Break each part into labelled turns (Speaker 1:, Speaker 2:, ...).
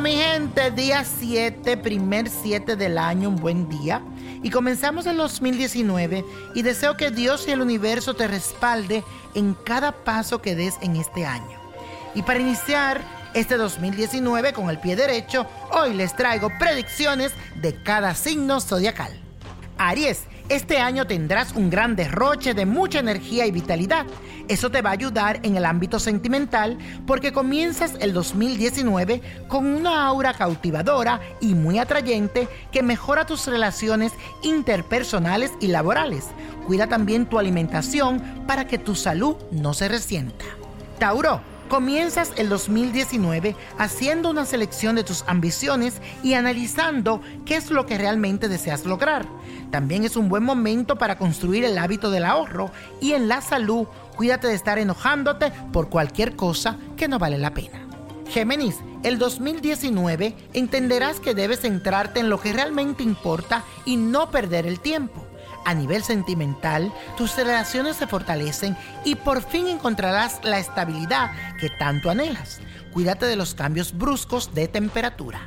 Speaker 1: mi gente, día 7, primer 7 del año, un buen día. Y comenzamos el 2019 y deseo que Dios y el universo te respalde en cada paso que des en este año. Y para iniciar este 2019 con el pie derecho, hoy les traigo predicciones de cada signo zodiacal. Aries, este año tendrás un gran derroche de mucha energía y vitalidad. Eso te va a ayudar en el ámbito sentimental porque comienzas el 2019 con una aura cautivadora y muy atrayente que mejora tus relaciones interpersonales y laborales. Cuida también tu alimentación para que tu salud no se resienta. Tauro, Comienzas el 2019 haciendo una selección de tus ambiciones y analizando qué es lo que realmente deseas lograr. También es un buen momento para construir el hábito del ahorro y en la salud, cuídate de estar enojándote por cualquier cosa que no vale la pena. Géminis, el 2019 entenderás que debes centrarte en lo que realmente importa y no perder el tiempo a nivel sentimental, tus relaciones se fortalecen y por fin encontrarás la estabilidad que tanto anhelas. Cuídate de los cambios bruscos de temperatura.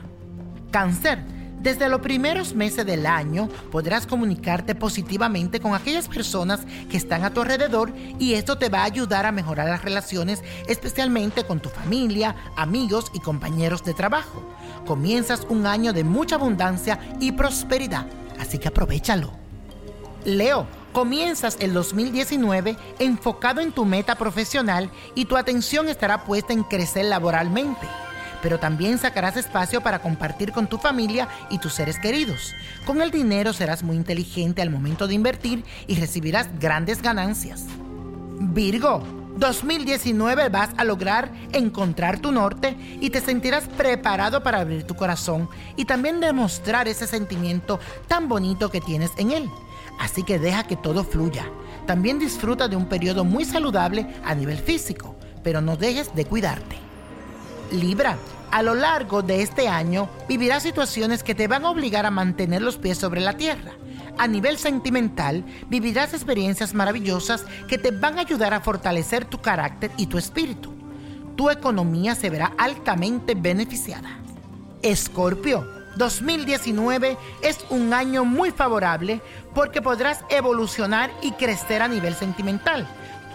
Speaker 1: Cáncer. Desde los primeros meses del año podrás comunicarte positivamente con aquellas personas que están a tu alrededor y esto te va a ayudar a mejorar las relaciones, especialmente con tu familia, amigos y compañeros de trabajo. Comienzas un año de mucha abundancia y prosperidad, así que aprovechalo. Leo, comienzas el 2019 enfocado en tu meta profesional y tu atención estará puesta en crecer laboralmente. Pero también sacarás espacio para compartir con tu familia y tus seres queridos. Con el dinero serás muy inteligente al momento de invertir y recibirás grandes ganancias. Virgo, 2019 vas a lograr encontrar tu norte y te sentirás preparado para abrir tu corazón y también demostrar ese sentimiento tan bonito que tienes en él. Así que deja que todo fluya. También disfruta de un periodo muy saludable a nivel físico, pero no dejes de cuidarte. Libra, a lo largo de este año vivirás situaciones que te van a obligar a mantener los pies sobre la tierra. A nivel sentimental, vivirás experiencias maravillosas que te van a ayudar a fortalecer tu carácter y tu espíritu. Tu economía se verá altamente beneficiada. Escorpio, 2019 es un año muy favorable porque podrás evolucionar y crecer a nivel sentimental,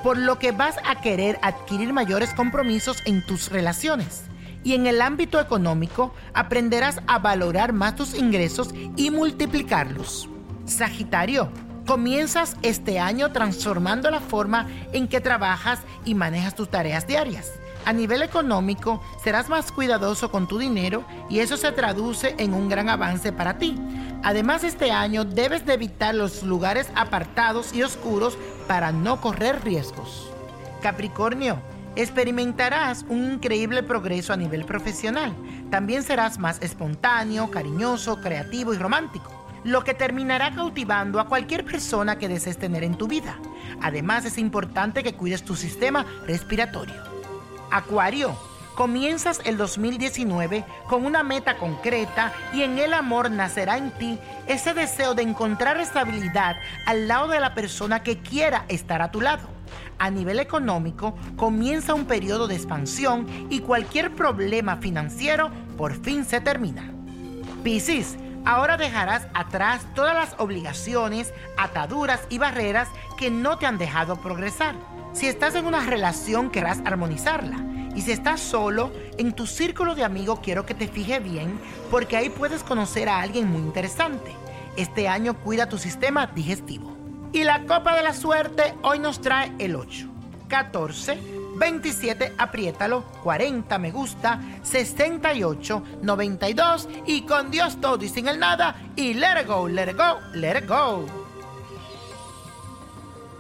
Speaker 1: por lo que vas a querer adquirir mayores compromisos en tus relaciones. Y en el ámbito económico aprenderás a valorar más tus ingresos y multiplicarlos. Sagitario, comienzas este año transformando la forma en que trabajas y manejas tus tareas diarias a nivel económico, serás más cuidadoso con tu dinero y eso se traduce en un gran avance para ti. Además, este año debes de evitar los lugares apartados y oscuros para no correr riesgos. Capricornio, experimentarás un increíble progreso a nivel profesional. También serás más espontáneo, cariñoso, creativo y romántico lo que terminará cautivando a cualquier persona que desees tener en tu vida. Además es importante que cuides tu sistema respiratorio. Acuario, comienzas el 2019 con una meta concreta y en el amor nacerá en ti ese deseo de encontrar estabilidad al lado de la persona que quiera estar a tu lado. A nivel económico, comienza un periodo de expansión y cualquier problema financiero por fin se termina. Piscis, ahora dejarás atrás todas las obligaciones, ataduras y barreras que no te han dejado progresar. Si estás en una relación, querrás armonizarla. Y si estás solo, en tu círculo de amigos quiero que te fije bien, porque ahí puedes conocer a alguien muy interesante. Este año cuida tu sistema digestivo. Y la copa de la suerte hoy nos trae el 8, 14, 27, apriétalo, 40, me gusta, 68, 92 y con Dios todo y sin el nada y let it go, let it go, let it go.